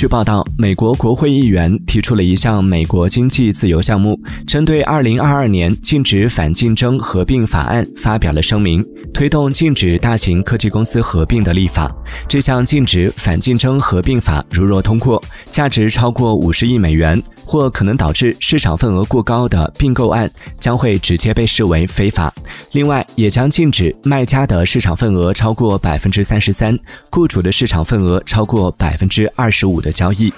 据报道，美国国会议员提出了一项美国经济自由项目，针对2022年禁止反竞争合并法案发表了声明，推动禁止大型科技公司合并的立法。这项禁止反竞争合并法如若通过，价值超过五十亿美元或可能导致市场份额过高的并购案将会直接被视为非法。另外，也将禁止卖家的市场份额超过百分之三十三，雇主的市场份额超过百分之二十五的交易。